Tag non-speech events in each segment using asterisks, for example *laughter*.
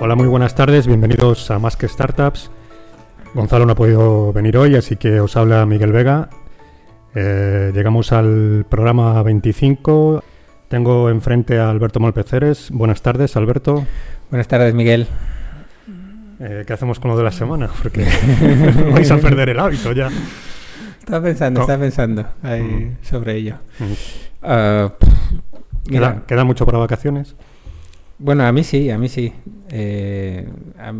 Hola, muy buenas tardes, bienvenidos a Más que Startups. Gonzalo no ha podido venir hoy, así que os habla Miguel Vega. Eh, llegamos al programa 25. Tengo enfrente a Alberto Molpeceres. Buenas tardes, Alberto. Buenas tardes, Miguel. Eh, ¿Qué hacemos con lo de la semana? Porque *laughs* vais a perder el hábito ya. Estaba pensando, No. estaba pensando ahí Mm. sobre ello. Mm. Ah, ¿Queda, queda mucho para vacaciones? bueno, a mí sí, a mí sí. Eh,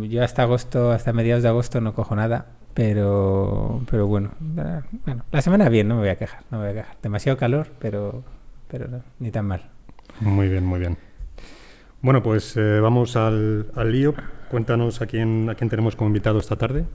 yo hasta agosto, hasta mediados de agosto no cojo nada, pero, pero bueno, bueno, la semana bien, no me voy a quejar, no me voy a quejar. Demasiado calor, pero, pero no, ni tan mal. Muy bien, muy bien. Bueno, pues eh, vamos al, al lío. Cuéntanos a quién, a quién tenemos como invitado esta tarde.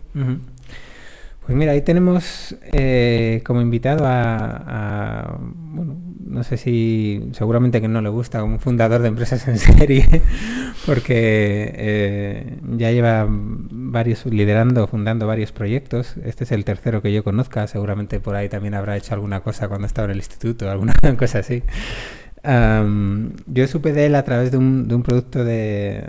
Pues mira, ahí tenemos eh, como invitado a, bueno, no sé si seguramente que no le gusta, un fundador de empresas en serie, *laughs* porque eh, ya lleva varios liderando, fundando varios proyectos. Este es el tercero que yo conozca, seguramente por ahí también habrá hecho alguna cosa cuando estaba en el instituto, alguna *laughs* cosa así. Yo supe de él a través de un, producto de,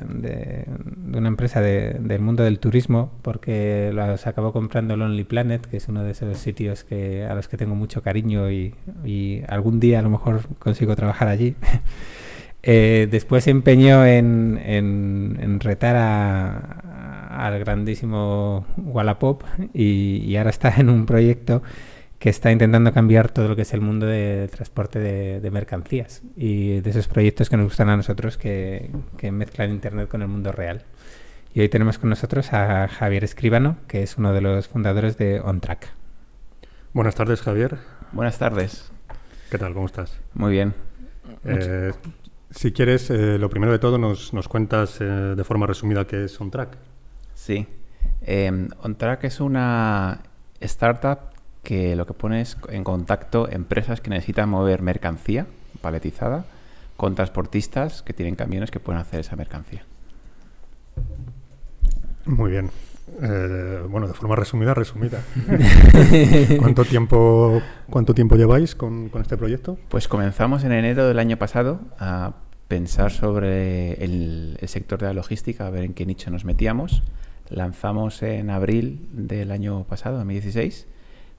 una empresa de- del mundo del turismo, porque los acabó comprando Lonely Planet, que es uno de esos sitios a los que tengo mucho cariño y, algún día a lo mejor consigo trabajar allí. *laughs* Eh, después se empeñó en, retar al grandísimo Wallapop y, y ahora está en un proyecto que está intentando cambiar todo lo que es el mundo de transporte de, de mercancías y de esos proyectos que nos gustan a nosotros que, que mezclan Internet con el mundo real. Y hoy tenemos con nosotros a Javier Escribano, que es uno de los fundadores de OnTrack. Buenas tardes, Javier. Buenas tardes. ¿Qué tal? ¿Cómo estás? Muy bien. Eh, si quieres, eh, lo primero de todo, nos, nos cuentas eh, de forma resumida qué es OnTrack. Sí. Eh, OnTrack es una startup que lo que pone es en contacto empresas que necesitan mover mercancía paletizada con transportistas que tienen camiones que pueden hacer esa mercancía. Muy bien. Eh, bueno, de forma resumida, resumida. *laughs* ¿Cuánto tiempo, cuánto tiempo lleváis con, con este proyecto? Pues comenzamos en enero del año pasado a pensar sobre el, el sector de la logística, a ver en qué nicho nos metíamos. Lanzamos en abril del año pasado, 2016,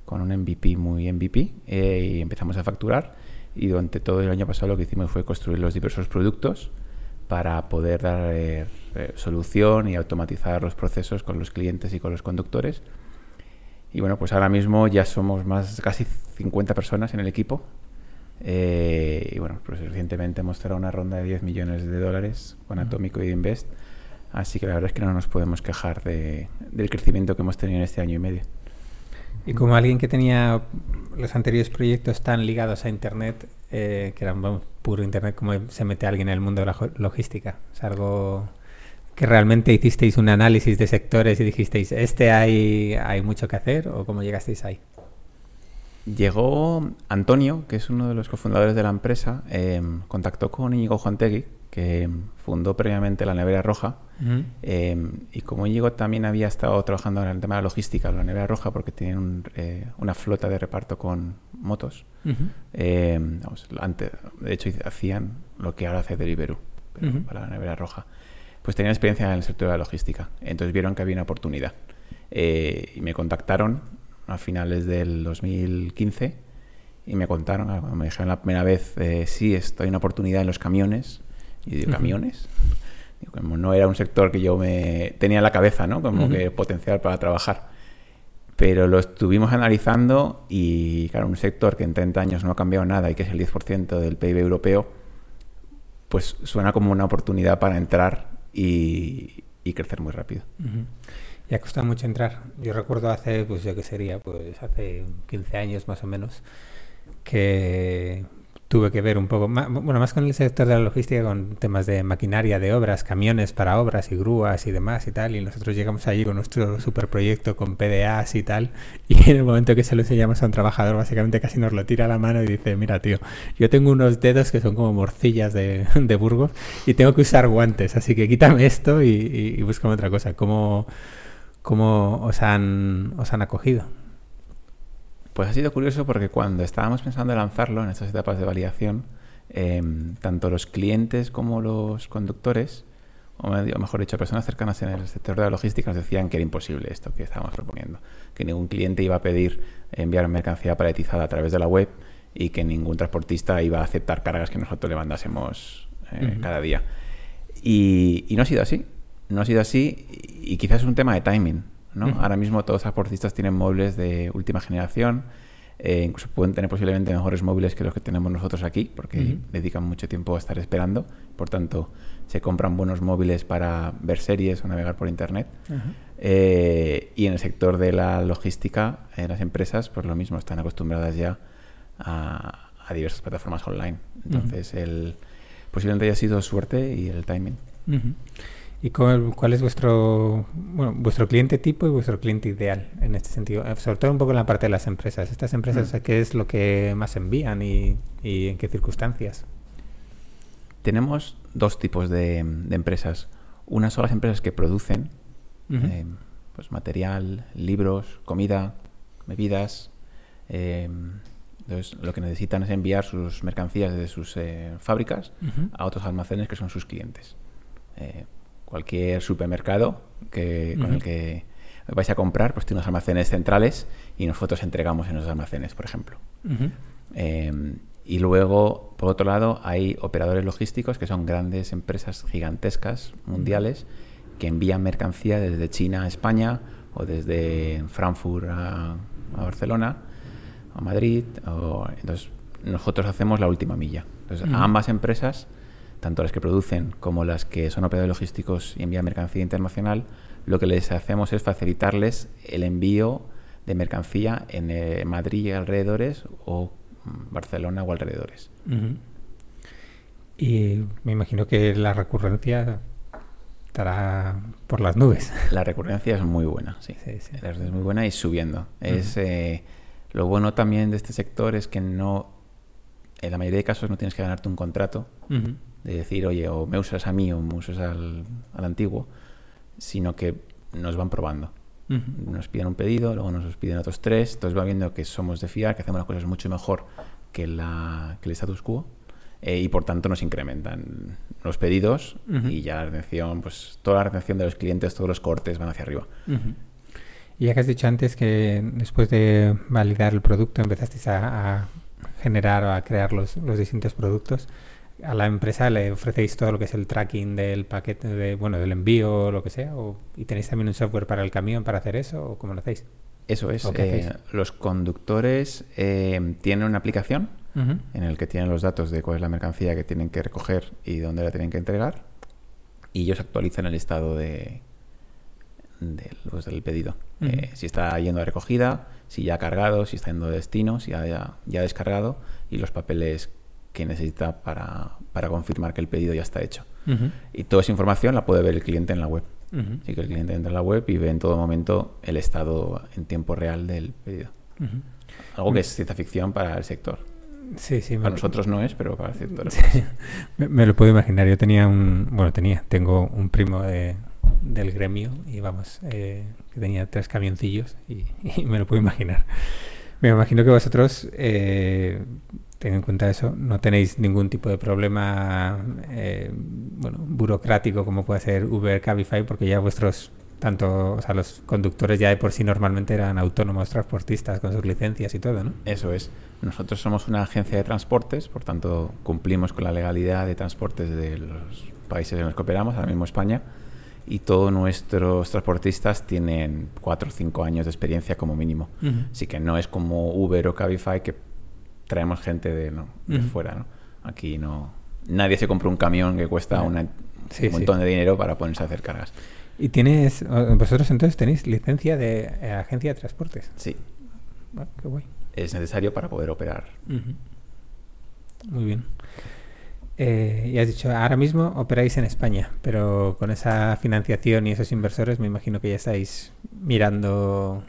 con un MVP muy MVP eh, y empezamos a facturar. Y durante todo el año pasado lo que hicimos fue construir los diversos productos para poder dar eh, solución y automatizar los procesos con los clientes y con los conductores. Y bueno, pues ahora mismo ya somos más casi 50 personas en el equipo. Eh, y bueno, pues recientemente hemos cerrado una ronda de 10 millones de dólares con Atómico y Invest. Así que la verdad es que no nos podemos quejar de- del crecimiento que hemos tenido en este año y medio. Y como alguien que tenía los anteriores proyectos tan ligados a Internet, eh, que eran puro Internet, ¿cómo se mete alguien en el mundo de la logística? Es algo que realmente hicisteis un análisis de sectores y dijisteis, ¿este hay, hay mucho que hacer? ¿O cómo llegasteis ahí? Llegó Antonio, que es uno de los cofundadores de la empresa, eh, contactó con Íñigo Juantegui, que fundó previamente la Nevera Roja. Eh, y como Íñigo también había estado trabajando en el tema de la logística, la Nevera Roja, porque tienen un, eh, una flota de reparto con motos, Ujú. eh, vamos, antes, de hecho hacían lo que ahora hace Deliveroo, pero Ujú. para la Nevera Roja. Pues tenían experiencia en el sector de la logística, entonces vieron que había una oportunidad. Eh, y me contactaron a finales del 2015 y me contaron, cuando me dijeron la primera vez, eh, sí, estoy en una oportunidad en los camiones. Y digo. ¿camiones? Digo, como no era un sector que yo me tenía en la cabeza, ¿no? Como Ujú. que potencial para trabajar. Pero lo estuvimos analizando y, claro, un sector que en 30 años no ha cambiado nada y que es el 10% del PIB europeo, pues suena como una oportunidad para entrar y, y crecer muy rápido. Ujú. Y ha costado mucho entrar. Yo recuerdo hace, pues yo qué sería, pues hace 15 años más o menos, que tuve que ver un poco, ma- bueno, más con el sector de la logística, con temas de maquinaria, de obras, camiones para obras y grúas y demás y tal, y nosotros llegamos allí con nuestro superproyecto con PDAs y tal, *laughs* y en el momento que se lo enseñamos a un trabajador, básicamente casi nos lo tira a la mano y dice, mira tío, yo tengo unos dedos que son como morcillas de, *laughs* de Burgos y tengo que usar guantes, así que quítame esto y, y, y búscame otra cosa. ¿Cómo, cómo os, han, os han acogido? Pues ha sido curioso porque cuando estábamos pensando en lanzarlo en estas etapas de validación, eh, tanto los clientes como los conductores, o mejor dicho, personas cercanas en el sector de la logística nos decían que era imposible esto que estábamos proponiendo, que ningún cliente iba a pedir enviar mercancía paletizada a través de la web y que ningún transportista iba a aceptar cargas que nosotros le mandásemos eh, cada día. Y, no ha sido así, no ha sido así y, quizás es un tema de timing. ¿No? Ahora mismo todos los transportistas tienen móviles de última generación, eh, incluso pueden tener posiblemente mejores móviles que los que tenemos nosotros aquí, porque dedican mucho tiempo a estar esperando. Por tanto, se compran buenos móviles para ver series o navegar por Internet. Eh, y en el sector de la logística, en las empresas, pues lo mismo, están acostumbradas ya a, diversas plataformas online. Entonces, el, posiblemente haya sido suerte y el timing. ¿Y cuál, es vuestro bueno, vuestro cliente tipo y vuestro cliente ideal en este sentido? Eh, sobre todo un poco en la parte de las empresas. ¿Estas empresas mm. qué es lo que más envían y, en qué circunstancias? Tenemos dos tipos de, empresas. Una son las empresas que producen eh, pues material, libros, comida, bebidas. Eh, entonces, lo que necesitan es enviar sus mercancías desde sus fábricas a otros almacenes que son sus clientes cualquier supermercado que, con el que vais a comprar, pues tiene unos almacenes centrales y nosotros entregamos en los almacenes, por ejemplo. Em, y luego, por otro lado, hay operadores logísticos que son grandes empresas gigantescas, mundiales, que envían mercancía desde China a España o desde Frankfurt a, Barcelona, a Madrid. entonces, nosotros hacemos la última milla. Entonces, a ambas empresas tanto las que producen como las que son operadores logísticos y envían mercancía internacional, lo que les hacemos es facilitarles el envío de mercancía en eh, Madrid y alrededores o mm, Barcelona o alrededores. Y me imagino que la recurrencia estará por las nubes. *laughs* La recurrencia es muy buena, sí. es muy buena y subiendo. Es eh, lo bueno también de este sector es que no, en la mayoría de casos no tienes que ganarte un contrato de decir, oye, o me usas a mí o me usas al, antiguo, sino que nos van probando. Nos piden un pedido, luego nos piden otros tres, entonces va viendo que somos de fiar, que hacemos las cosas mucho mejor que, la, que el status quo. Eh, y por tanto nos incrementan los pedidos y ya la retención, pues toda la retención de los clientes, todos los cortes van hacia arriba. Y ya que has dicho antes que después de validar el producto empezasteis a, generar o a crear los, los distintos productos, a la empresa le ofrecéis todo lo que es el tracking del paquete, de, bueno, del envío o lo que sea, y tenéis también un software para el camión para hacer eso, o cómo lo hacéis. Eso es. Eh, los conductores eh, tienen una aplicación en el que tienen los datos de cuál es la mercancía que tienen que recoger y dónde la tienen que entregar, y ellos actualizan el estado de, pues, del pedido. Eh, si está yendo a recogida, si ya ha cargado, si está yendo de destino, si ya, ya ha descargado y los papeles que necesita para, para confirmar que el pedido ya está hecho. Y toda esa información la puede ver el cliente en la web. Así que el cliente entra en la web y ve en todo momento el estado en tiempo real del pedido. Algo que es ciencia ficción para el sector. Sí, sí. Para nosotros no es, pero para el sector *laughs* me, lo puedo imaginar. Yo tenía un... Bueno, tenía. Tengo un primo del gremio y vamos, eh, que tenía tres camioncillos *laughs* y, me lo puedo imaginar. Me imagino que vosotros eh, ten en cuenta eso, no tenéis ningún tipo de problema eh, bueno, burocrático como puede ser Uber, Cabify, porque ya vuestros, tanto, o sea, los conductores ya de por sí normalmente eran autónomos transportistas con sus licencias y todo, ¿no? Eso es. Nosotros somos una agencia de transportes, por tanto cumplimos con la legalidad de transportes de los países en los que operamos, ahora mismo España, y todos nuestros transportistas tienen cuatro o cinco años de experiencia como mínimo. Así que no es como Uber o Cabify que traemos gente de, ¿no? de fuera, ¿no? Aquí no... Nadie se compra un camión que cuesta un montón de dinero para ponerse a hacer cargas. ¿Y tienes... vosotros entonces tenéis licencia de eh, agencia de transportes? Sí. Ah, qué guay. Es necesario para poder operar. Muy bien. Eh, y has dicho, ahora mismo operáis en España, pero con esa financiación y esos inversores me imagino que ya estáis mirando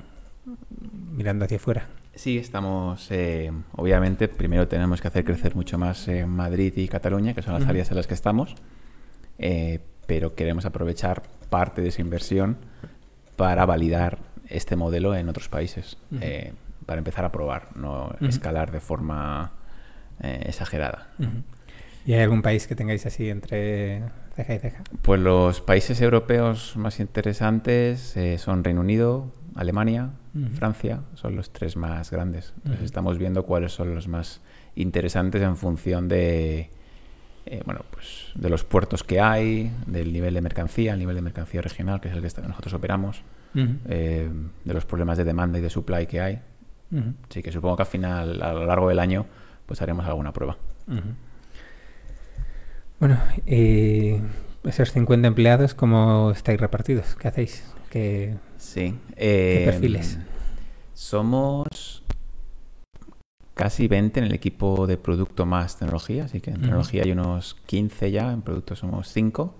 mirando hacia afuera. Sí, estamos, eh, obviamente, primero tenemos que hacer crecer mucho más eh, Madrid y Cataluña, que son las áreas en las que estamos, eh, pero queremos aprovechar parte de esa inversión para validar este modelo en otros países, para empezar a probar, no escalar de forma exagerada. ¿Y hay algún país que tengáis así entre ceja y ceja? Pues los países europeos más interesantes eh, son Reino Unido, Alemania. Francia, son los tres más grandes. Entonces estamos viendo cuáles son los más interesantes en función de, eh, bueno, pues de los puertos que hay, del nivel de mercancía, el nivel de mercancía regional, que es el que nosotros operamos, eh, de los problemas de demanda y de supply que hay. Así que supongo que al final, a lo largo del año, pues haremos alguna prueba. Bueno, y esos 50 empleados, ¿cómo estáis repartidos? ¿Qué hacéis? ¿Qué... Sí. ¿Qué eh, perfiles? Somos casi 20 en el equipo de producto más tecnología, así que en tecnología hay unos 15 ya, en producto somos 5.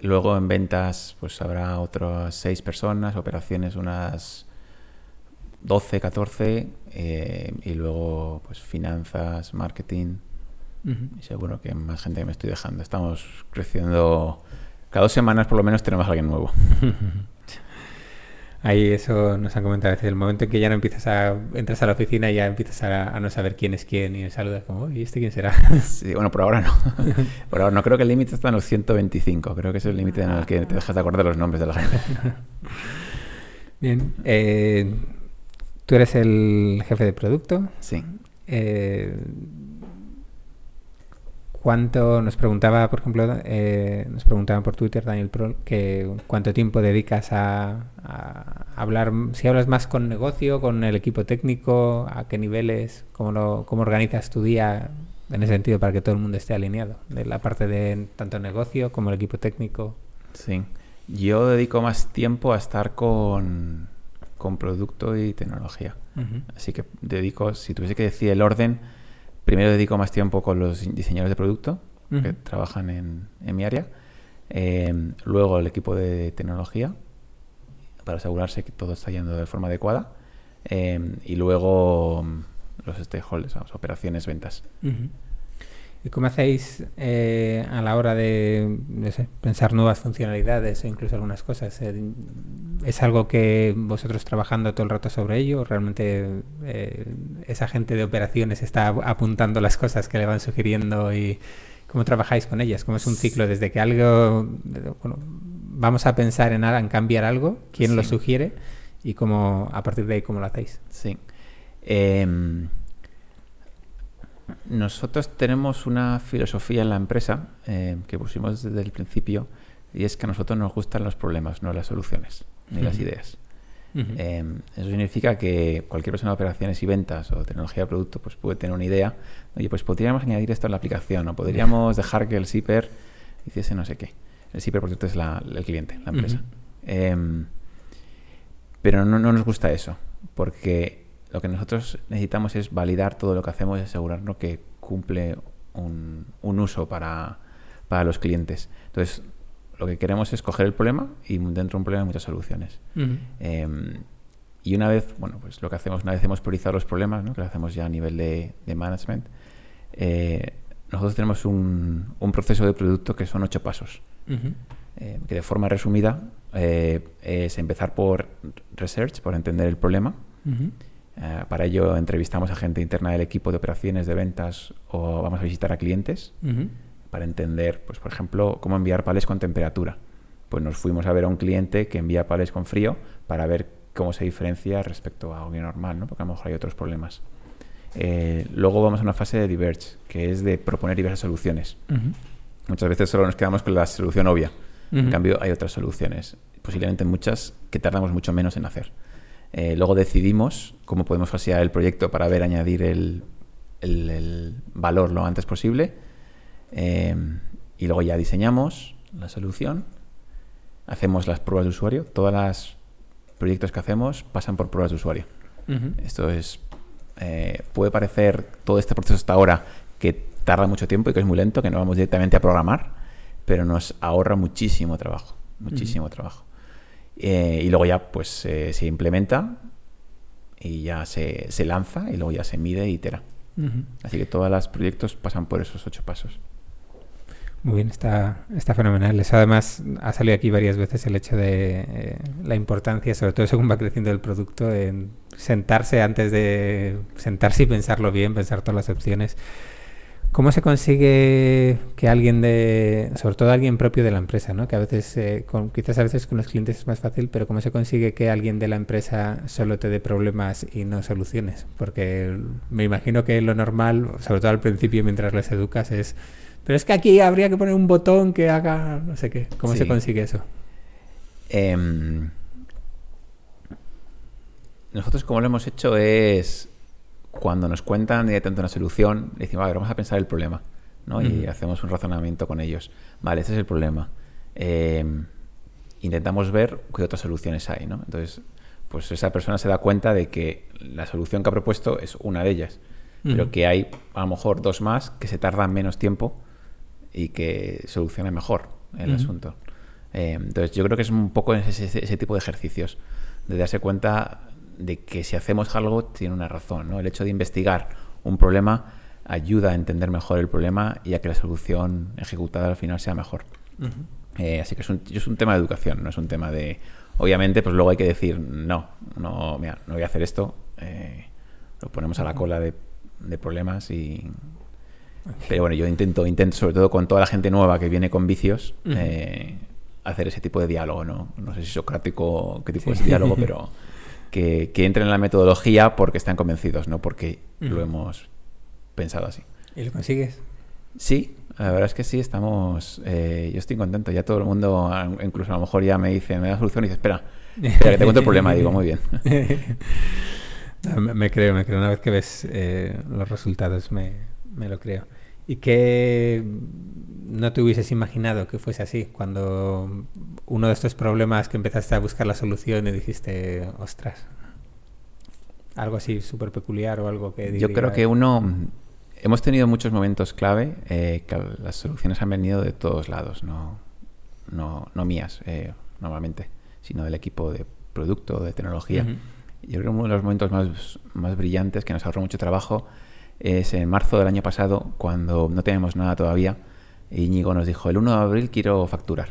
Luego en ventas pues habrá otras 6 personas, operaciones unas 12, 14 eh, y luego pues finanzas, marketing Y seguro que más gente que me estoy dejando. Estamos creciendo, cada dos semanas por lo menos tenemos a alguien nuevo. *laughs* Ahí eso nos han comentado a veces, el momento en que ya no empiezas a... entras a la oficina y ya empiezas a, a no saber quién es quién y saludas como, ¿y este quién será? *laughs* Sí, bueno, por ahora no. *laughs* por ahora no. Creo que el límite está en los 125. Creo que es el límite en el que te dejas de acordar los nombres de la gente. Bien, eh, tú eres el jefe de producto. Sí. Eh, ¿Cuánto nos preguntaba, por ejemplo, eh, nos preguntaban por Twitter Daniel Prol, que cuánto tiempo dedicas a, a hablar, si hablas más con negocio, con el equipo técnico, a qué niveles, cómo, lo, cómo organizas tu día en ese sentido para que todo el mundo esté alineado, de la parte de tanto negocio como el equipo técnico. Sí. Yo dedico más tiempo a estar con, con producto y tecnología. Así que dedico, si tuviese que decir el orden, primero dedico más tiempo con los diseñadores de producto que trabajan en, en mi área. Eh, luego el equipo de tecnología para asegurarse que todo está yendo de forma adecuada. Eh, y luego mm, los stakeholders, vamos, operaciones, ventas. ¿Y cómo hacéis eh, a la hora de no sé, pensar nuevas funcionalidades o incluso algunas cosas? Eh, ¿Es algo que vosotros trabajando todo el rato sobre ello? ¿O realmente eh, esa gente de operaciones está ap- apuntando las cosas que le van sugiriendo y cómo trabajáis con ellas? ¿Cómo es un ciclo desde que algo, bueno, vamos a pensar en, cambiar algo, quién lo sugiere y cómo a partir de ahí cómo lo hacéis? Sí. Em, nosotros tenemos una filosofía en la empresa eh, que pusimos desde el principio y es que a nosotros nos gustan los problemas, no las soluciones, ni las ideas. Eh, eso significa que cualquier persona de operaciones y ventas o tecnología de producto pues puede tener una idea. Oye, pues podríamos añadir esto en la aplicación o podríamos dejar que el zipper hiciese no sé qué. El zipper, por cierto, es la- el cliente, la empresa. Em, pero no, no nos gusta eso, porque lo que nosotros necesitamos es validar todo lo que hacemos y asegurarnos que cumple un, un uso para, para los clientes. Entonces, lo que queremos es coger el problema y dentro de un problema hay muchas soluciones. Eh, y una vez, bueno, pues lo que hacemos, una vez hemos priorizado los problemas, ¿no? que lo hacemos ya a nivel de, de management, eh, nosotros tenemos un, un proceso de producto que son ocho pasos. Eh, que de forma resumida eh, es empezar por research, por entender el problema. Eh, para ello entrevistamos a gente interna del equipo de operaciones, de ventas o vamos a visitar a clientes para entender, pues por ejemplo, cómo enviar palés con temperatura. Pues nos fuimos a ver a un cliente que envía palés con frío para ver cómo se diferencia respecto a algo normal, ¿no? porque a lo mejor hay otros problemas. Eh, luego vamos a una fase de diverge, que es de proponer diversas soluciones. Muchas veces solo nos quedamos con la solución obvia. En cambio, hay otras soluciones, posiblemente muchas, que tardamos mucho menos en hacer. Eh, luego decidimos cómo podemos fasear el proyecto para ver añadir el, el- el valor lo antes posible. Eh, y luego ya diseñamos la solución, hacemos las pruebas de usuario. Todos los proyectos que hacemos pasan por pruebas de usuario. Esto es. eh, puede parecer todo este proceso hasta ahora que tarda mucho tiempo y que es muy lento, que no vamos directamente a programar, pero nos ahorra muchísimo trabajo. Muchísimo trabajo. Eh, y luego ya pues eh, se implementa y ya se, se lanza y luego ya se mide e itera. Así que todos los proyectos pasan por esos ocho pasos. Muy bien, está, está fenomenal. Eso además ha salido aquí varias veces el hecho de eh, la importancia, sobre todo según va creciendo el producto, en sentarse antes de sentarse y pensarlo bien, pensar todas las opciones. ¿Cómo se consigue que alguien de, sobre todo alguien propio de la empresa, ¿no? que a veces, eh, con, quizás a veces con los clientes es más fácil, pero cómo se consigue que alguien de la empresa solo te dé problemas y no soluciones? Porque me imagino que lo normal, sobre todo al principio mientras les educas, es, pero es que aquí habría que poner un botón que haga no sé qué. ¿Cómo Sí. se consigue eso? Em, nosotros como lo hemos hecho es cuando nos cuentan directamente una solución, le decimos, a ver, vamos a pensar el problema, ¿no? Y hacemos un razonamiento con ellos. Vale, este es el problema. Em, intentamos ver qué otras soluciones hay, ¿no? Entonces, pues esa persona se da cuenta de que la solución que ha propuesto es una de ellas, pero que hay a lo mejor dos más que se tardan menos tiempo y que solucionan mejor el asunto. Eh, entonces, yo creo que es un poco ese, ese- ese tipo de ejercicios, de darse cuenta de que si hacemos algo tiene una razón. ¿no? El hecho de investigar un problema ayuda a entender mejor el problema y a que la solución ejecutada al final sea mejor. Eh, así que es un, es un tema de educación, no es un tema de... Obviamente, pues luego hay que decir, no, no, mira, no voy a hacer esto, eh, lo ponemos a la cola de, de problemas y... Pero bueno, yo intento, intento, sobre todo con toda la gente nueva que viene con vicios, eh, hacer ese tipo de diálogo, ¿no? No sé si socrático, qué tipo Sí. es diálogo, pero *laughs* que, que entren en la metodología porque están convencidos, no porque lo hemos pensado así. ¿Y lo consigues? Sí, la verdad es que sí, estamos. eh, yo estoy contento. Ya todo el mundo, incluso a lo mejor ya me dice, me da solución y dice, espera, espera, que te cuento el problema. Digo, muy bien. *laughs* Me, me creo, me creo. Una vez que ves eh, los resultados, me, me lo creo. ¿Y qué no te hubieses imaginado que fuese así? Cuando uno de estos problemas que empezaste a buscar la solución y dijiste, ostras, algo así súper peculiar o algo que... Yo creo que uno. Hemos tenido muchos momentos clave eh, que las soluciones han venido de todos lados, no, no, no mías, eh, normalmente, sino del equipo de producto, de tecnología. Ujú. Yo creo que uno de los momentos más, más brillantes que nos ahorró mucho trabajo es en marzo del año pasado, cuando no teníamos nada todavía. Íñigo nos dijo, el 1 de abril quiero facturar.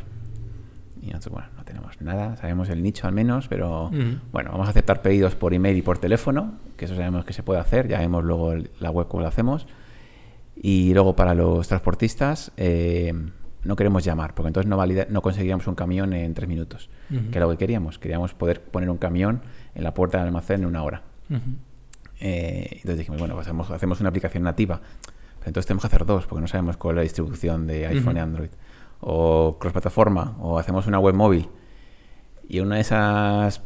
Y nosotros, bueno, no tenemos nada, sabemos el nicho al menos, pero bueno, vamos a aceptar pedidos por email y por teléfono, que eso sabemos que se puede hacer, ya vemos luego el- la web cómo lo hacemos. Y luego para los transportistas eh, no queremos llamar, porque entonces no, valida- no conseguiríamos un camión en tres minutos, que era lo que queríamos. Queríamos poder poner un camión en la puerta del almacén en una hora. Eh, entonces dijimos, bueno, pues hacemos, hacemos una aplicación nativa. Pero entonces tenemos que hacer dos, porque no sabemos cuál es la distribución de iPhone y. Android. O cross-plataforma, o hacemos una web móvil. Y una de esas,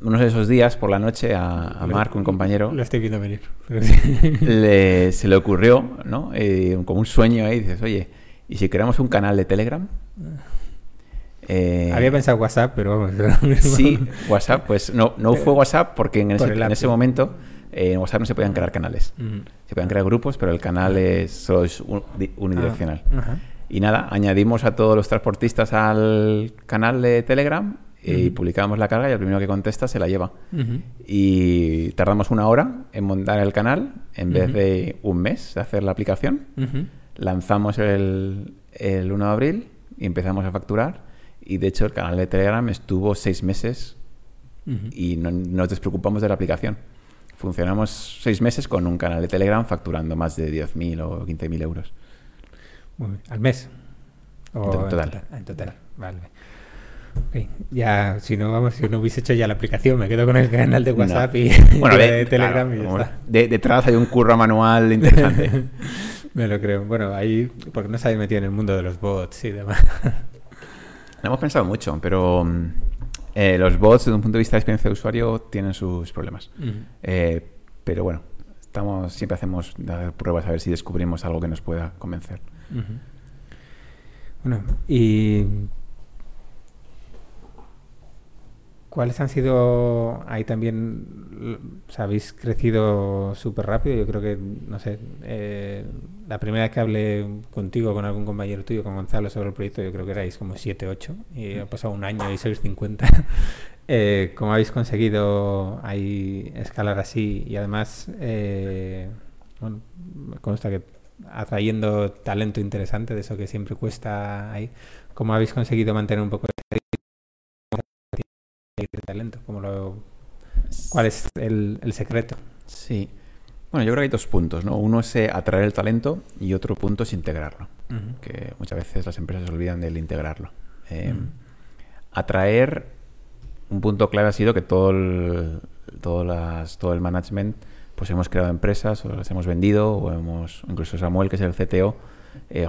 uno de esos días por la noche a, a Marco, un compañero, Lo estoy viendo venir. *laughs* le- se le ocurrió, ¿no? Eh, como un sueño ahí, dices, oye, ¿y si creamos un canal de Telegram? Eh, Había pensado WhatsApp, pero vamos. *laughs* Sí, WhatsApp, pues no, no fue WhatsApp porque en ese, en momento en WhatsApp no se podían crear canales. Ujú. Se podían crear grupos, pero el canal es, solo es un- di- unidireccional. Ah, ajá. Y nada, añadimos a todos los transportistas al canal de Telegram y Ujú. publicamos la carga y el primero que contesta se la lleva. Y tardamos una hora en montar el canal en vez de un mes de hacer la aplicación. Lanzamos el, el 1 de abril y empezamos a facturar. Y de hecho el canal de Telegram estuvo seis meses y no nos despreocupamos de la aplicación. Funcionamos seis meses con un canal de Telegram facturando más de 10.000 o 15.000 euros. Muy bien. ¿Al mes? O En total. En total, vale. Ya, si no, vamos, si no hubiese hecho ya la aplicación, me quedo con el canal de WhatsApp No. y Bueno, *laughs* de, de Telegram claro, y ya está. de- detrás hay un curro manual *laughs* interesante. Me lo creo. Bueno, ahí, porque no se habéis metido en el mundo de los bots y demás. Lo hemos pensado mucho, pero mm, eh, los bots, desde un punto de vista de experiencia de usuario, tienen sus problemas. Eh, pero bueno, estamos siempre hacemos dar pruebas a ver si descubrimos algo que nos pueda convencer. Bueno, y ¿cuáles han sido ahí también? O sea, habéis crecido súper rápido. Yo creo que, no sé, eh, la primera vez que hablé contigo, con algún compañero tuyo, con Gonzalo, sobre el proyecto, yo creo que erais como 7, 8 y ha pasado un año y sois 50. *laughs* Eh, ¿Cómo habéis conseguido ahí escalar así? Y además, eh, bueno, consta que atrayendo talento interesante, de eso que siempre cuesta ahí. ¿Cómo habéis conseguido mantener un poco ese talento? ¿Cómo lo, ¿Cuál es el, el secreto? Sí. Bueno, yo creo que hay dos puntos, ¿no? Uno es eh, atraer el talento y otro punto es integrarlo. Que muchas veces las empresas se olvidan del integrarlo. Eh, atraer, un punto clave ha sido que todo el, todo, las, todo el management, pues hemos creado empresas o las hemos vendido o hemos, incluso Samuel, que es el CTO, eh,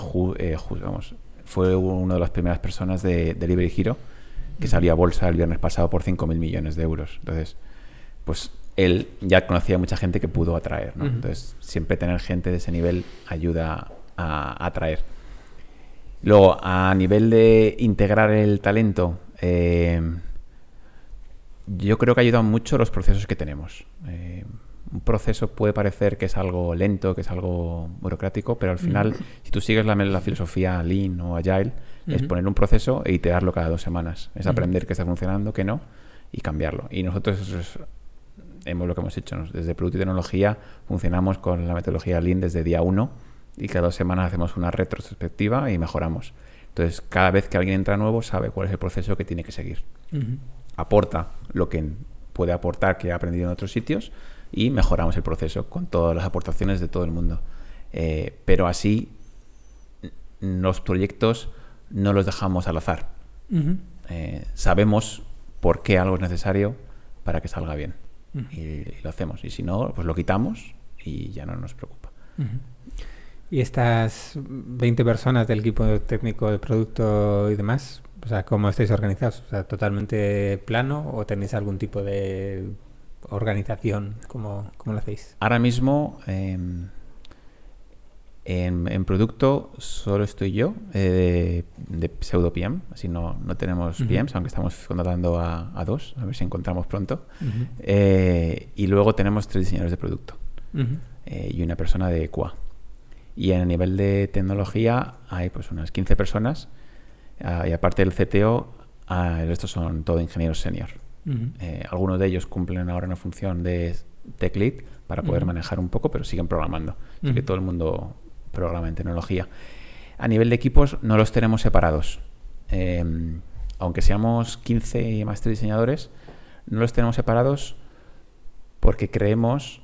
fue una de las primeras personas de Delivery Hero que salió a bolsa el viernes pasado por 5.000 millones de euros. Entonces, pues él ya conocía a mucha gente que pudo atraer. ¿no? Entonces, siempre tener gente de ese nivel ayuda a, atraer. Luego, a nivel de integrar el talento, eh, yo creo que ha ayudado mucho los procesos que tenemos. Eh, un proceso puede parecer que es algo lento, que es algo burocrático, pero al final, si tú sigues la, la filosofía Lean o Agile, es poner un proceso e iterarlo cada dos semanas. Es aprender qué está funcionando, qué no, y cambiarlo. Y nosotros eso es hemos lo que hemos hecho. Desde Producto y Tecnología funcionamos con la metodología Lean desde día uno y cada dos semanas hacemos una retrospectiva y mejoramos. Entonces, cada vez que alguien entra nuevo sabe cuál es el proceso que tiene que seguir. Aporta lo que puede aportar que ha aprendido en otros sitios y mejoramos el proceso con todas las aportaciones de todo el mundo. Eh, pero así los proyectos no los dejamos al azar. Eh, sabemos por qué algo es necesario para que salga bien y, lo hacemos. Y si no, pues lo quitamos y ya no nos preocupa. ¿Y estas 20 personas del equipo técnico de producto y demás? O sea, ¿cómo estáis organizados? O sea, ¿Totalmente plano o tenéis algún tipo de organización? ¿Cómo, cómo lo hacéis? Ahora mismo, em, en, producto solo estoy yo eh, de, pseudo PM, así no, no tenemos PMs, aunque estamos contratando a, dos, a ver si encontramos pronto. Eh, y luego tenemos tres diseñadores de producto eh, y una persona de QA. Y a nivel de tecnología hay pues unas 15 personas ah, y aparte del CTO, ah, el resto son todos ingenieros senior. algunos de ellos cumplen ahora una función de tech lead para poder manejar un poco, pero siguen programando. Así que todo el mundo programa en tecnología. A nivel de equipos no los tenemos separados. Em, aunque seamos 15 más diseñadores, no los tenemos separados porque creemos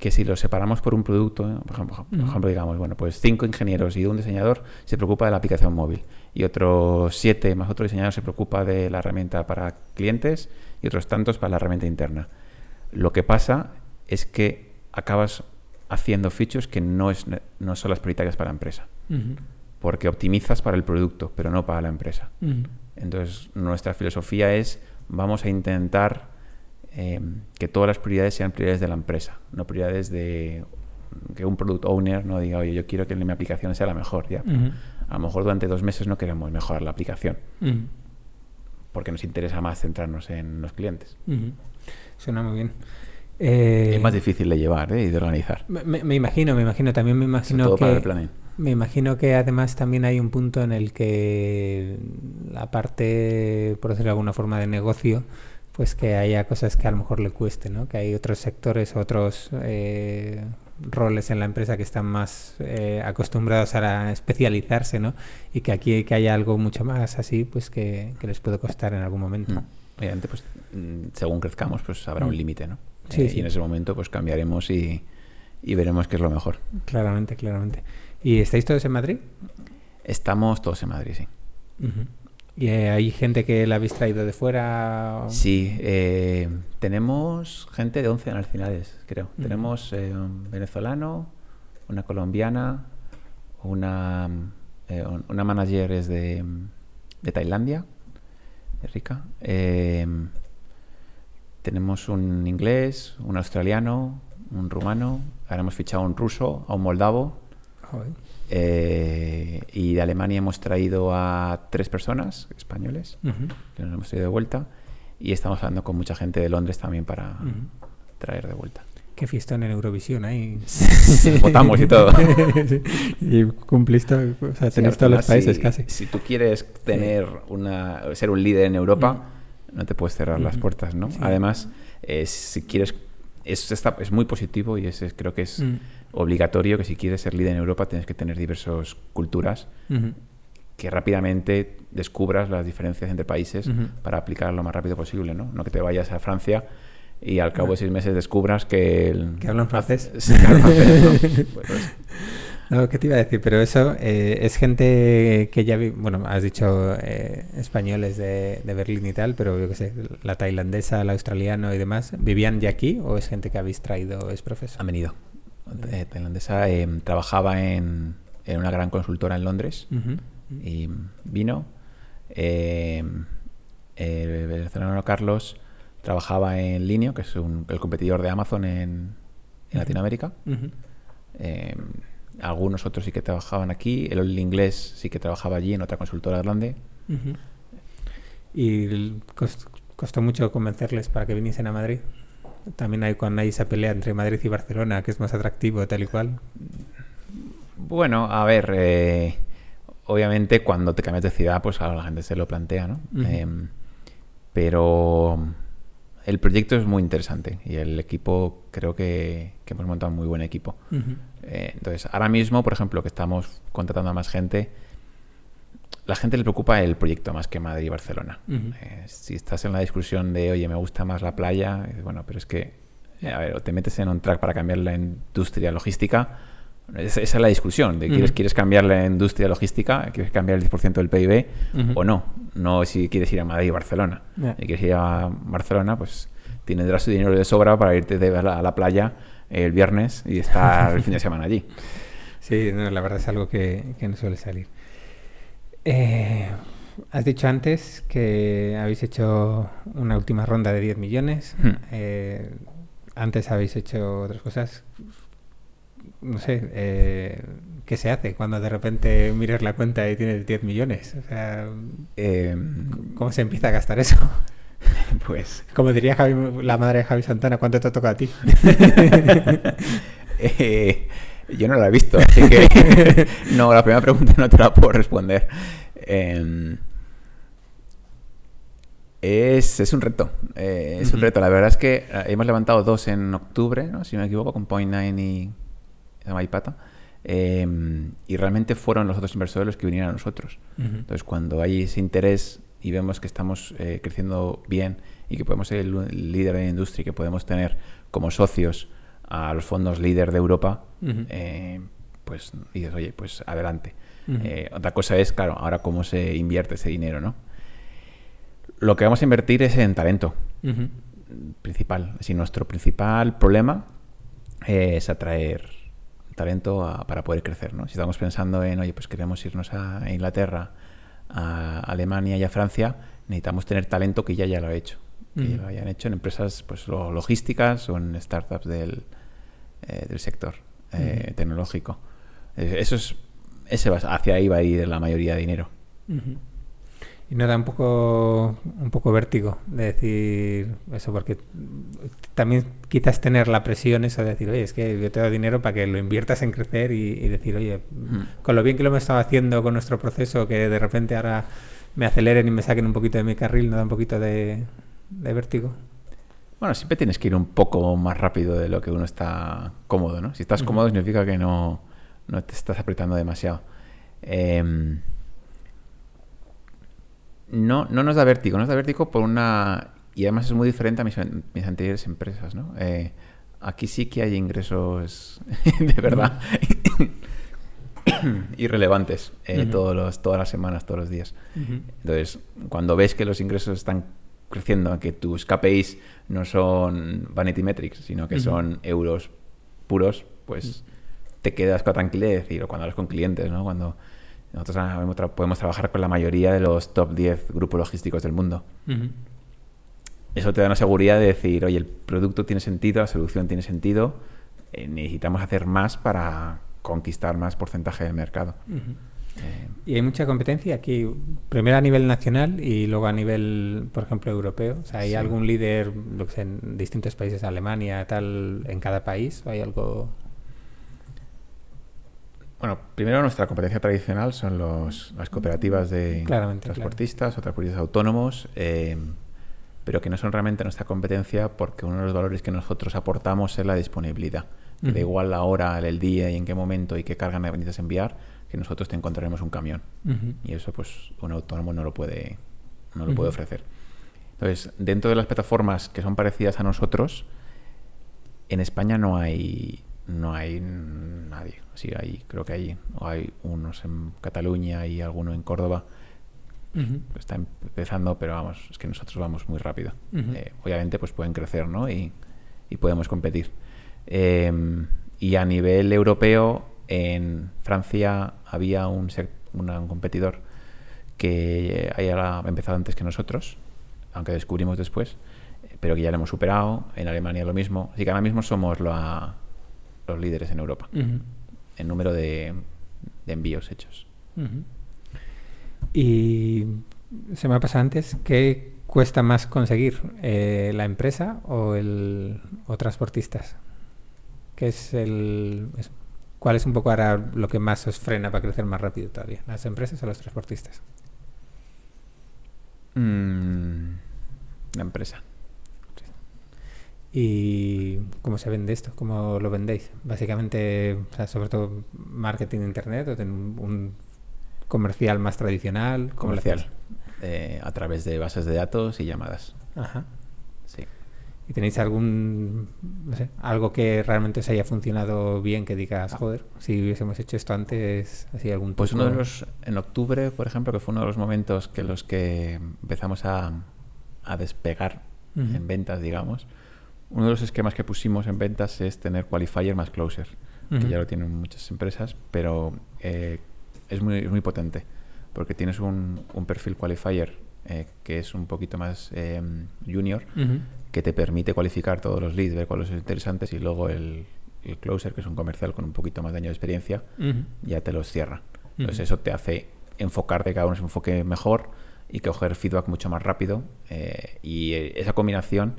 que si los separamos por un producto, ¿eh? por, ejemplo, por ejemplo, digamos, bueno, pues cinco ingenieros y un diseñador se preocupa de la aplicación móvil y otros siete más otro diseñador se preocupa de la herramienta para clientes y otros tantos para la herramienta interna. Lo que pasa es que acabas haciendo features que no, es, no son las prioritarias para la empresa. Porque optimizas para el producto, pero no para la empresa. Entonces, nuestra filosofía es, vamos a intentar em, que todas las prioridades sean prioridades de la empresa, no prioridades de que un product owner no diga, oye, yo quiero que mi aplicación sea la mejor. Ya. A lo mejor durante dos meses no queremos mejorar la aplicación. Porque nos interesa más centrarnos en los clientes. Suena muy bien. Eh, es más difícil de llevar ¿eh? y de organizar. Me, imagino, me imagino. También me imagino que. Me imagino que además también hay un punto en el que la parte, por decirlo de alguna forma, de negocio, pues que haya cosas que a lo mejor le cueste, ¿no? Que hay otros sectores, otros eh, roles en la empresa que están más eh, acostumbrados a especializarse, ¿no? Y que aquí que haya algo mucho más así, pues que, les puede costar en algún momento. Mm. Obviamente, pues mm, según crezcamos, pues habrá un mm. límite, ¿no? Eh, y en ese momento pues cambiaremos y, veremos qué es lo mejor. Claramente, claramente. ¿Y estáis todos en Madrid? Estamos todos en Madrid, sí. ¿Y eh, hay gente que la habéis traído de fuera? Sí, eh, tenemos gente de 11 nacionalidades, creo. Tenemos un venezolano, una colombiana, una, una manager es de, de Tailandia, de Rica. Tenemos un inglés, un australiano, un rumano, ahora hemos fichado un ruso, a un moldavo. Eh, y de Alemania hemos traído a tres personas españoles, que nos hemos traído de vuelta. Y estamos hablando con mucha gente de Londres también para traer de vuelta. Qué fiestón en Eurovisión ahí. *laughs* Votamos y todo. Y cumplís o sea, tenéis todos los países casi. Si tú quieres tener una, ser un líder en Europa no te puedes cerrar las puertas, ¿no? Además, eh, si quieres, es, es muy positivo y es, creo que es mm. obligatorio que si quieres ser líder en Europa tienes que tener diversas culturas que rápidamente descubras las diferencias entre países para aplicar lo más rápido posible, ¿no? No que te vayas a Francia y al cabo de seis meses descubras que... El... Que hablan francés. *laughs* Sí, que hablan francés, ¿no? *laughs* Pues, pues, No, ¿qué te iba a decir? Pero eso eh, es gente que ya vi, bueno, has dicho eh, españoles de, de Berlín y tal, pero yo qué sé, la tailandesa, el australiano y demás, ¿vivían ya aquí o es gente que habéis traído, es profesor? han venido. Eh, tailandesa eh, trabajaba en, en una gran consultora en Londres y vino. Eh, el venezolano Carlos trabajaba en Linio, que es un- el competidor de Amazon en, en Latinoamérica. Eh, algunos otros sí que trabajaban aquí. El, inglés sí que trabajaba allí en otra consultora grande. ¿Y cost- costó mucho convencerles para que viniesen a Madrid? También hay cuando hay esa pelea entre Madrid y Barcelona, que es más atractivo, tal y cual. Bueno, a ver, eh, obviamente cuando te cambias de ciudad, pues claro, la gente se lo plantea, ¿no? Em, pero el proyecto es muy interesante y el equipo, creo que, que hemos montado un muy buen equipo. Eh, entonces, ahora mismo, por ejemplo, que estamos contratando a más gente, la gente le preocupa el proyecto más que Madrid y Barcelona. Eh, si estás en la discusión de, oye, me gusta más la playa, eh, bueno, pero es que, a ver, o te metes en un track para cambiar la industria logística, esa, es la discusión, de quieres, quieres cambiar la industria logística, quieres cambiar el 10% del PIB o no, no si quieres ir a Madrid o Barcelona. Ya. Si quieres ir a Barcelona, pues tendrás tu dinero de sobra para irte de- a la, a la playa el viernes y estar el fin de semana allí. *laughs* Sí, no, la verdad es algo que, que no suele salir. Eh, has dicho antes que habéis hecho una última ronda de 10 millones. Hmm. Eh, antes habéis hecho otras cosas. No sé, eh, ¿qué se hace cuando de repente miras la cuenta y tienes 10 millones? O sea, Eh, ¿cómo se empieza a gastar eso? *laughs* pues Como diría Javi- la madre de Javi Santana, ¿cuánto te toca a ti? *laughs* eh, yo no la he visto, así que *laughs* no, la primera pregunta no te la puedo responder. Eh, es, es un reto, eh, es un reto. La verdad es que hemos levantado dos en octubre, ¿no? si no me equivoco, con Point Nine y Maipata. Eh, y realmente fueron los otros inversores los que vinieron a nosotros. Entonces, cuando hay ese interés y vemos que estamos eh, creciendo bien y que podemos ser el, líder de la industria y que podemos tener como socios a los fondos líder de Europa, eh, pues dices, oye, pues adelante. Eh, otra cosa es, claro, ahora cómo se invierte ese dinero, ¿no? Lo que vamos a invertir es en talento principal. Si nuestro principal problema es atraer talento a- para poder crecer, ¿no? Si estamos pensando en, oye, pues queremos irnos a Inglaterra, a Alemania y a Francia, necesitamos tener talento que ya ya lo ha hecho. Que ya lo hayan hecho en empresas pues lo- logísticas o en startups del, eh, del sector eh, tecnológico. Eh, eso es, ese va, hacia ahí va a ir la mayoría de dinero. Y no da un poco, un poco vértigo de decir eso, porque también quizás tener la presión eso de decir, oye, es que yo te doy dinero para que lo inviertas en crecer y, y decir, oye, con lo bien que lo hemos estado haciendo con nuestro proceso, que de repente ahora me aceleren y me saquen un poquito de mi carril, no da un poquito de, de vértigo. Bueno, siempre tienes que ir un poco más rápido de lo que uno está cómodo, ¿no? Si estás cómodo significa que no, no te estás apretando demasiado. Em, no, no nos da vértigo, nos da vértigo por una... Y además es muy diferente a mis, mis anteriores empresas, ¿no? Eh, aquí sí que hay ingresos *laughs* de verdad *coughs* irrelevantes eh, todos los, todas las semanas, todos los días. Entonces, cuando ves que los ingresos están creciendo, que tus KPIs no son vanity metrics, sino que son euros puros, pues te quedas con la tranquilidad o cuando hablas con clientes, ¿no? Cuando nosotros tra- podemos trabajar con la mayoría de los top 10 grupos logísticos del mundo. Eso te da una seguridad de decir, oye, el producto tiene sentido, la solución tiene sentido, eh, necesitamos hacer más para conquistar más porcentaje del mercado. Eh, Y hay mucha competencia aquí, primero a nivel nacional y luego a nivel, por ejemplo, europeo. O sea, ¿hay Sí. algún líder lo que sé, en distintos países, Alemania, tal, en cada país? ¿O hay algo...? Bueno, primero nuestra competencia tradicional son los, las cooperativas de Claramente, transportistas o transportistas autónomos, eh, pero que no son realmente nuestra competencia porque uno de los valores que nosotros aportamos es la disponibilidad. Que Da igual la hora, el día y en qué momento y qué carga necesitas enviar, que nosotros te encontraremos un camión. Y eso pues un autónomo no lo puede, no lo puede ofrecer. Entonces, dentro de las plataformas que son parecidas a nosotros, en España no hay no hay nadie. Sí, hay, creo que hay, hay unos en Cataluña y alguno en Córdoba. Está empezando, pero vamos, es que nosotros vamos muy rápido. Eh, obviamente, pues pueden crecer, ¿no? Y, y podemos competir. Em, y a nivel europeo, en Francia había un, un competidor que haya empezado antes que nosotros, aunque descubrimos después, pero que ya lo hemos superado. En Alemania lo mismo. Así que ahora mismo somos los líderes en Europa en número de, envíos hechos. Y se me ha pasado antes, ¿qué cuesta más conseguir? Eh, ¿La empresa o, el, o transportistas? ¿Qué es el, ¿Cuál es un poco ahora lo que más os frena para crecer más rápido todavía? ¿Las empresas o los transportistas? Mm, la empresa. ¿Y cómo se vende esto? ¿Cómo lo vendéis? Básicamente, sobre todo marketing de internet o un, comercial más tradicional. Comercial. Eh, a través de bases de datos y llamadas. Ajá. Sí. ¿Y tenéis algún, no sé, algo que realmente os haya funcionado bien que digas, joder, si hubiésemos hecho esto antes, así algún Pues uno de los, en octubre, por ejemplo, que fue uno de los momentos que los que empezamos a, a despegar en ventas, digamos, uno de los esquemas que pusimos en ventas es tener qualifier más closer, que ya lo tienen muchas empresas, pero eh, es, muy, muy potente, porque tienes un, un perfil qualifier eh, que es un poquito más em, junior, que te permite cualificar todos los leads, ver cuáles son interesantes, y luego el, el, closer, que es un comercial con un poquito más de año de experiencia, ya te los cierra. Entonces eso te hace enfocarte, cada uno se enfoque mejor y coger feedback mucho más rápido. Eh, y esa combinación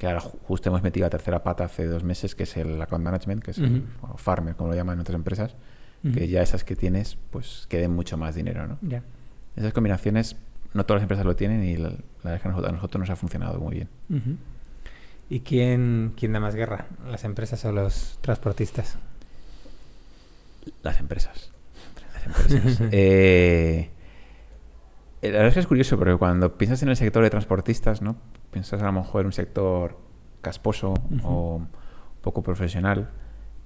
que ahora justo hemos metido la tercera pata hace dos meses, que es el account management, que es el farmer, como lo llaman en otras empresas, que ya esas que tienes, pues que den mucho más dinero, ¿no? Esas combinaciones, no todas las empresas lo tienen y la, verdad que a nosotros, nos ha funcionado muy bien. ¿Y quién, quién da más guerra? ¿Las empresas o los transportistas? Las empresas. Las empresas. *laughs* eh, la verdad es que es curioso, porque cuando piensas en el sector de transportistas, ¿no? piensas a lo mejor en un sector casposo o poco profesional,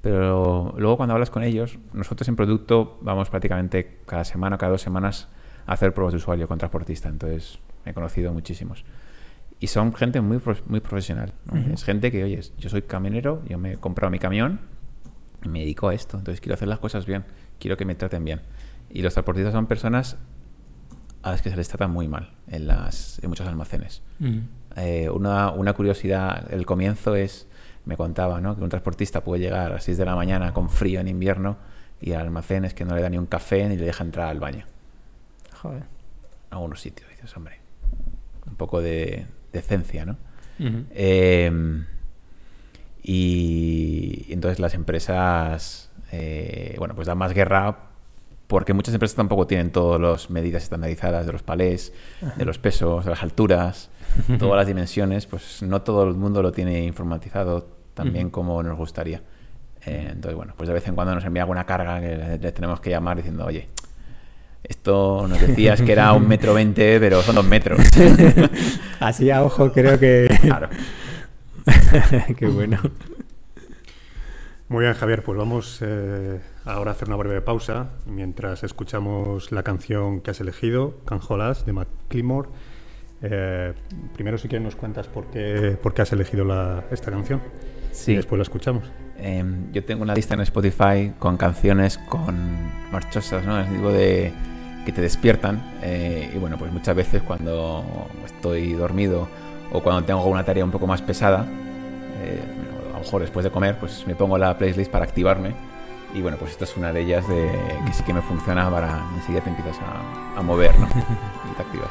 pero luego cuando hablas con ellos, nosotros en producto vamos prácticamente cada semana o cada dos semanas a hacer pruebas de usuario con transportista, entonces he conocido muchísimos. Y son gente muy, muy profesional. Es gente que, oye, yo soy camionero, yo me he comprado mi camión y me dedico a esto, entonces quiero hacer las cosas bien, quiero que me traten bien. Y los transportistas son personas a las que se les trata muy mal en, las, en muchos almacenes. Eh, una, una, curiosidad, el comienzo es, me contaba, ¿no? que un transportista puede llegar a las 6 de la mañana con frío en invierno y al almacén es que no le da ni un café ni le deja entrar al baño. Joder. A algunos sitios, dices, hombre, un poco de decencia, ¿no? Em, y entonces las empresas, eh, bueno, pues dan más guerra porque muchas empresas tampoco tienen todas las medidas estandarizadas de los palés, de los pesos, de las alturas, *laughs* todas las dimensiones, pues no todo el mundo lo tiene informatizado tan bien como nos gustaría. Eh, entonces, bueno, pues de vez en cuando nos envía alguna carga que le, tenemos que llamar diciendo, oye, esto nos decías que era un metro veinte, pero son dos metros. *laughs* Así a ojo creo que... *laughs* Claro. Qué bueno. Muy bien, Javier, pues vamos eh, ahora a hacer una breve pausa mientras escuchamos la canción que has elegido, Canjolas, de Matt Eh, primero, si quieres, nos cuentas por qué, por qué has elegido esta canción. Sí. Y después la escuchamos. Em, yo tengo una lista en Spotify con canciones con marchosas, ¿no? Es digo de que te despiertan. Eh, y bueno, pues muchas veces cuando estoy dormido o cuando tengo alguna tarea un poco más pesada, eh, mejor después de comer, pues me pongo la playlist para activarme. Y bueno, pues esta es una de ellas de que sí que me funciona para enseguida te empiezas a, a mover, ¿no? *laughs* y te activas.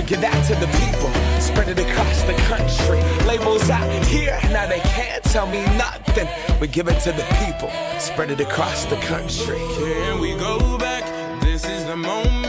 We give that to the people, spread it across the country. Labels out here, now they can't tell me nothing. We give it to the people, spread it across the country. Can we go back? This is the moment.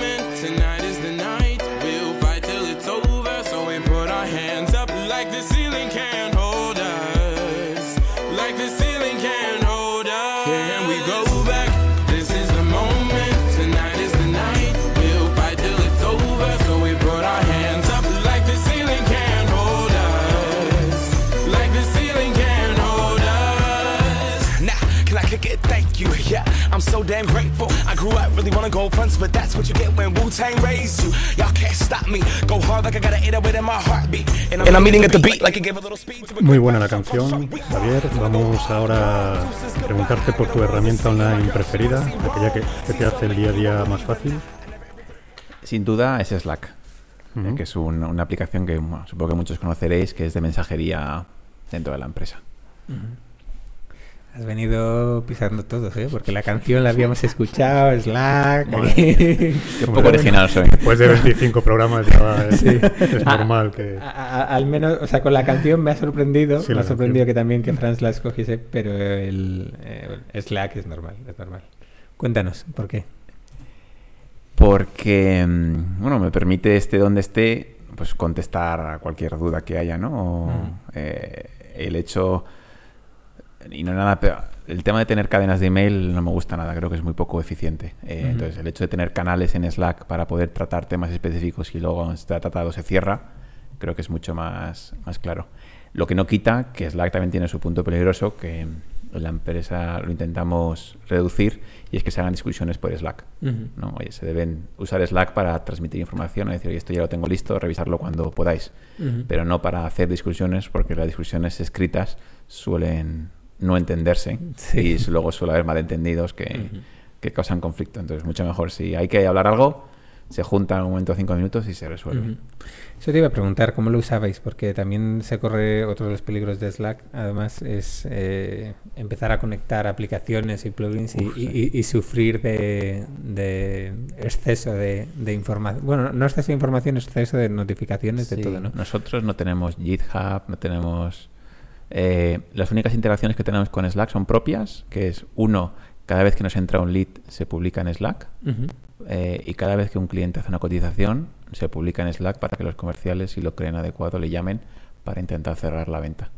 I'm so damn grateful. I grew up really wanna go fronts, but that's what you get when Wu Tang raised you. Y'all can't stop me. Go hard like I got an 808 in my heartbeat. And I'm, eating at the beat like it gave a little speed to a Muy buena la canción, Javier. Vamos ahora a preguntarte por tu herramienta online preferida, aquella que, que te hace el día a día más fácil. Sin duda es Slack, eh, que es un- una aplicación que bueno, supongo que muchos conoceréis, que es de mensajería dentro de la empresa. Has venido pisando todos, ¿eh? Porque la canción la habíamos escuchado, Slack. Qué poco original soy. Después de *laughs* 25 programas ya es, Sí. es normal que... a- a- al menos, o sea, con la canción me ha sorprendido, Sí, me ha sorprendido canción. que también que Franz la escogiese, pero el eh, Slack es normal, es normal. Cuéntanos, ¿por qué? Porque, mm, bueno, me permite esté donde esté, pues contestar a cualquier duda que haya, ¿no? O, Mm. eh, el hecho, y no nada, peor, el tema de tener cadenas de email no me gusta nada, creo que es muy poco eficiente. Eh. Entonces, el hecho de tener canales en Slack para poder tratar temas específicos y luego está tratado se cierra, creo que es mucho más, más claro. Lo que no quita que Slack también tiene su punto peligroso, que en la empresa lo intentamos reducir, y es que se hagan discusiones por Slack. ¿no? Oye, se deben usar Slack para transmitir información, es decir, oye, esto ya lo tengo listo, revisarlo cuando podáis, pero no para hacer discusiones, porque las discusiones escritas suelen no entenderse Sí. y luego suele haber malentendidos que, que causan conflicto. Entonces, mucho mejor si hay que hablar algo, se junta en un momento cinco minutos y se resuelve. Eso te iba a preguntar, ¿cómo lo usabais? Porque también se corre otro de los peligros de Slack, además, es eh, empezar a conectar aplicaciones y plugins y, Uf, y- sí. y- y sufrir de, de exceso de, de información. Bueno, no exceso de información, exceso de notificaciones, de todo, ¿no? Nosotros no tenemos GitHub, no tenemos... eh, las únicas interacciones que tenemos con Slack son propias, que es uno, cada vez que nos entra un lead se publica en Slack eh, y cada vez que un cliente hace una cotización se publica en Slack para que los comerciales, si lo creen adecuado, le llamen para intentar cerrar la venta.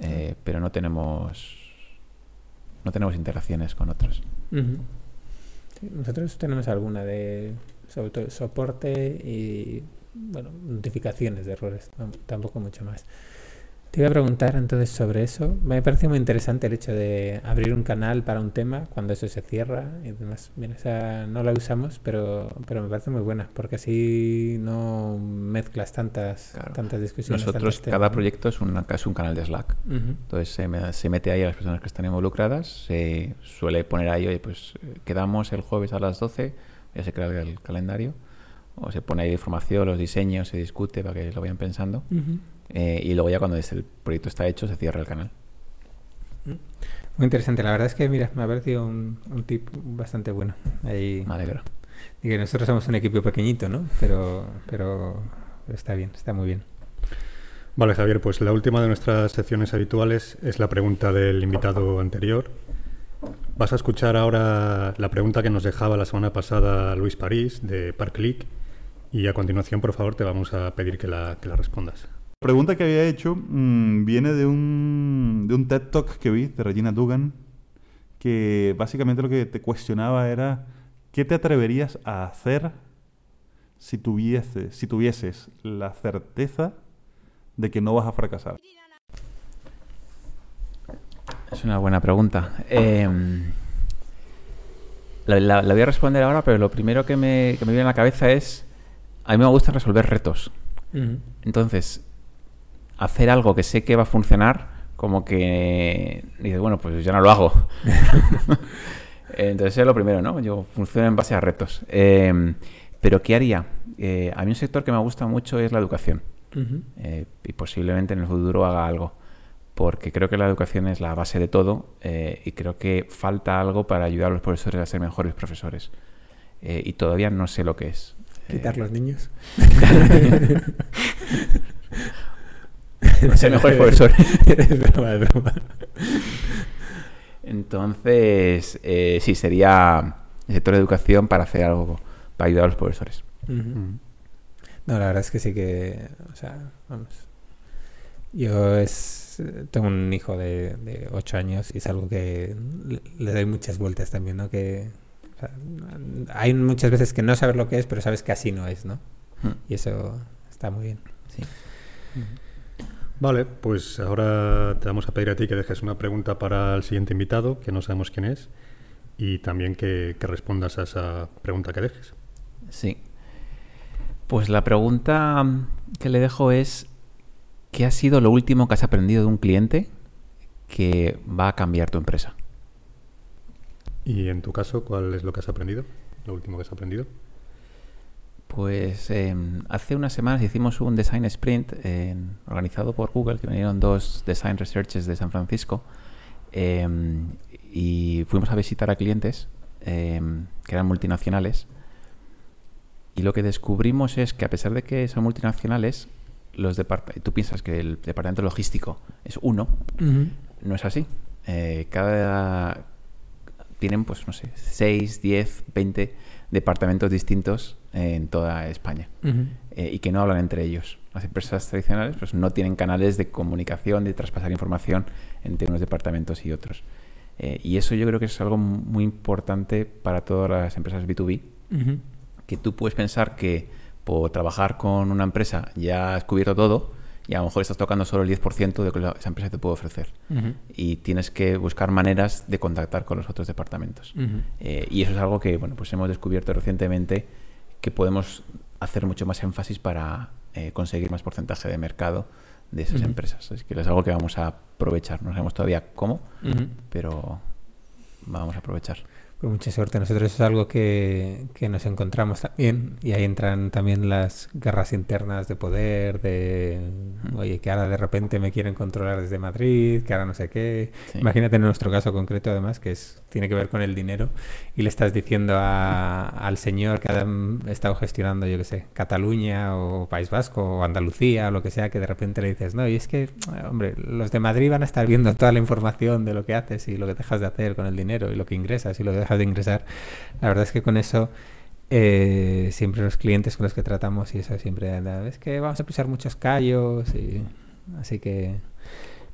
Eh, pero no tenemos no tenemos interacciones con otros. Sí, nosotros tenemos alguna de sobre todo soporte y bueno, notificaciones de errores, tam- tampoco mucho más. Te iba a preguntar entonces sobre eso. Me parece muy interesante el hecho de abrir un canal para un tema cuando eso se cierra y demás. Bien, esa no la usamos, pero, pero me parece muy buena porque así no mezclas tantas, Claro. tantas discusiones. Nosotros, cada proyecto es, una, es un canal de Slack. Entonces se, me- se mete ahí a las personas que están involucradas, se suele poner ahí, oye, pues quedamos el jueves a las 12, ya se crea el calendario, o se pone ahí información, los diseños, se discute para que lo vayan pensando. Eh, y luego ya cuando el proyecto está hecho, se cierra el canal. Muy interesante. La verdad es que, mira, me ha parecido un, un tip bastante bueno. Ahí, Me alegro. y que nosotros somos un equipo pequeñito, ¿no? Pero, pero está bien, está muy bien. Vale, Javier, pues la última de nuestras secciones habituales es la pregunta del invitado anterior. Vas a escuchar ahora la pregunta que nos dejaba la semana pasada Luis París de Parclick y a continuación, por favor, te vamos a pedir que la, que la respondas. Pregunta que había hecho mm, viene de un, de un TED Talk que vi de Regina Dugan, que básicamente lo que te cuestionaba era qué te atreverías a hacer si tuvieses, si tuvieses la certeza de que no vas a fracasar. Es una buena pregunta. Eh, la, la- la voy a responder ahora, pero lo primero que me, que me viene a la cabeza es, a mí me gusta resolver retos. Entonces, hacer algo que sé que va a funcionar, como que dices, bueno, pues yo no lo hago. *laughs* Entonces, es lo primero, ¿no? Yo funciono en base a retos. Eh, pero, ¿qué haría? Eh, a mí un sector que me gusta mucho es la educación. Eh, y posiblemente en el futuro haga algo. Porque creo que la educación es la base de todo eh, y creo que falta algo para ayudar a los profesores a ser mejores profesores. Eh, y todavía no sé lo que es. Quitar los niños. *laughs* *laughs* ser mejores profesores. es broma, *laughs* es broma. Entonces, eh, sí, sería el sector de educación para hacer algo, para ayudar a los profesores. Ujú. Mm. No, la verdad es que sí que, o sea, vamos. Yo es, tengo un hijo de, de 8 años y es algo que le, doy muchas vueltas también, ¿no? Que o sea, hay muchas veces que no sabes lo que es, pero sabes que así no es, ¿no? Mm, Y eso está muy bien. Sí. Vale, pues ahora te vamos a pedir a ti que dejes una pregunta para el siguiente invitado, que no sabemos quién es, y también que, que respondas a esa pregunta que dejes. Sí. Pues la pregunta que le dejo es, ¿qué ha sido lo último que has aprendido de un cliente que va a cambiar tu empresa? Y en tu caso, ¿cuál es lo que has aprendido? Lo último que has aprendido. Pues eh, hace unas semanas hicimos un design sprint eh, organizado por Google, que vinieron dos design researchers de San Francisco eh, y fuimos a visitar a clientes que eran multinacionales. Y lo que descubrimos es que a pesar de que son multinacionales, los tú piensas que el departamento logístico es uno, no es así. Eh, cada tienen, pues no sé, 6, 10, 20 departamentos distintos en toda España Ujú. eh, y que no hablan entre ellos. Las empresas tradicionales pues, no tienen canales de comunicación, de traspasar información entre unos departamentos y otros. Eh, y eso yo creo que es algo muy importante para todas las empresas B2B, Ujú. que tú puedes pensar que por trabajar con una empresa ya has cubierto todo y a lo mejor estás tocando solo el 10% de lo que esa empresa te puede ofrecer. Ujú. Y tienes que buscar maneras de contactar con los otros departamentos. Ujú. Eh, y eso es algo que bueno, pues hemos descubierto recientemente que podemos hacer mucho más énfasis para eh, conseguir más porcentaje de mercado de esas Ujú. empresas. Es que es algo que vamos a aprovechar. No sabemos todavía cómo, Ujú. pero vamos a aprovechar. Pues mucha suerte. Nosotros es algo que, que nos encontramos también y ahí entran también las guerras internas de poder, de, Ujú. oye, que ahora de repente me quieren controlar desde Madrid, que ahora no sé qué. Sí. Imagínate en nuestro caso concreto además, que es tiene que ver con el dinero y le estás diciendo a- al señor que ha estado gestionando, yo qué sé, Cataluña o País Vasco o Andalucía o lo que sea, que de repente le dices, no, y es que, hombre, los de Madrid van a estar viendo toda la información de lo que haces y lo que dejas de hacer con el dinero y lo que ingresas y lo que dejas de ingresar. La verdad es que con eso eh, siempre los clientes con los que tratamos y eso siempre es que vamos a pisar muchos callos y así que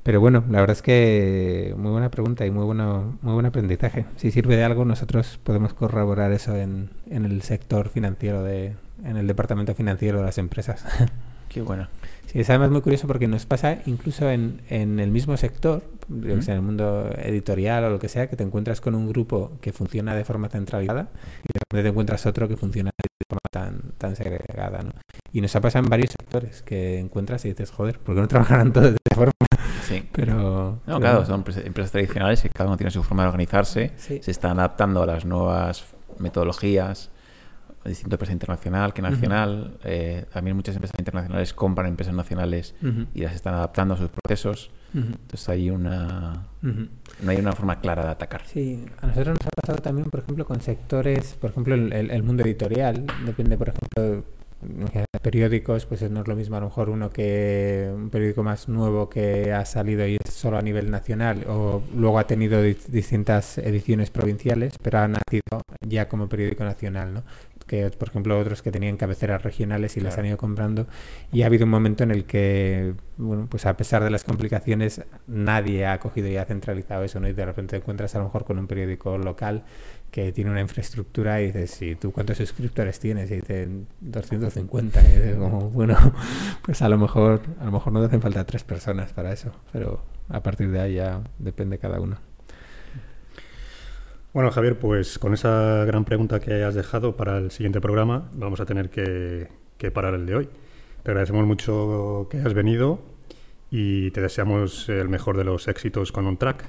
pero bueno, la verdad es que muy buena pregunta y muy bueno, muy buen aprendizaje. Si sirve de algo, nosotros podemos corroborar eso en, en el sector financiero de, en el departamento financiero de las empresas. *laughs* Qué bueno. Sí, es además muy curioso porque nos pasa incluso en, en el mismo sector, que sé, en el mundo editorial o lo que sea, que te encuentras con un grupo que funciona de forma centralizada y de repente te encuentras otro que funciona de forma tan, tan segregada, ¿no? Y nos ha pasado en varios sectores que encuentras y dices, joder, ¿por qué no trabajarán *laughs* todos de esa forma? Sí. Pero... No, pero claro, son empresas tradicionales que cada uno tiene su forma de organizarse, Sí. se están adaptando a las nuevas metodologías, distinto empresa internacional que nacional. eh, también muchas empresas internacionales compran empresas nacionales y las están adaptando a sus procesos. Entonces hay una, no hay una forma clara de atacar. Sí, a nosotros nos ha pasado también, por ejemplo, con sectores, por ejemplo, el, mundo editorial, depende, por ejemplo, periódicos, pues no es lo mismo a lo mejor uno que un periódico más nuevo que ha salido y es solo a nivel nacional, o luego ha tenido di- distintas ediciones provinciales, pero ha nacido ya como periódico nacional, ¿no? que, por ejemplo, otros que tenían cabeceras regionales y las han ido comprando. Y ha habido un momento en el que, bueno, pues a pesar de las complicaciones, nadie ha cogido y ha centralizado eso, ¿no? Y de repente te encuentras a lo mejor con un periódico local que tiene una infraestructura y dices, sí, ¿tú cuántos suscriptores tienes? Y dicen 250. Y dices, como, bueno, *laughs* pues a lo mejor a lo mejor no te hacen falta tres personas para eso, pero a partir de ahí ya depende cada uno. Bueno, Javier, pues con esa gran pregunta que has dejado para el siguiente programa, vamos a tener que, que parar el de hoy. Te agradecemos mucho que has venido y te deseamos el mejor de los éxitos con un track.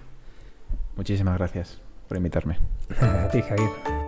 Muchísimas gracias por invitarme. *laughs* A ti, Javier.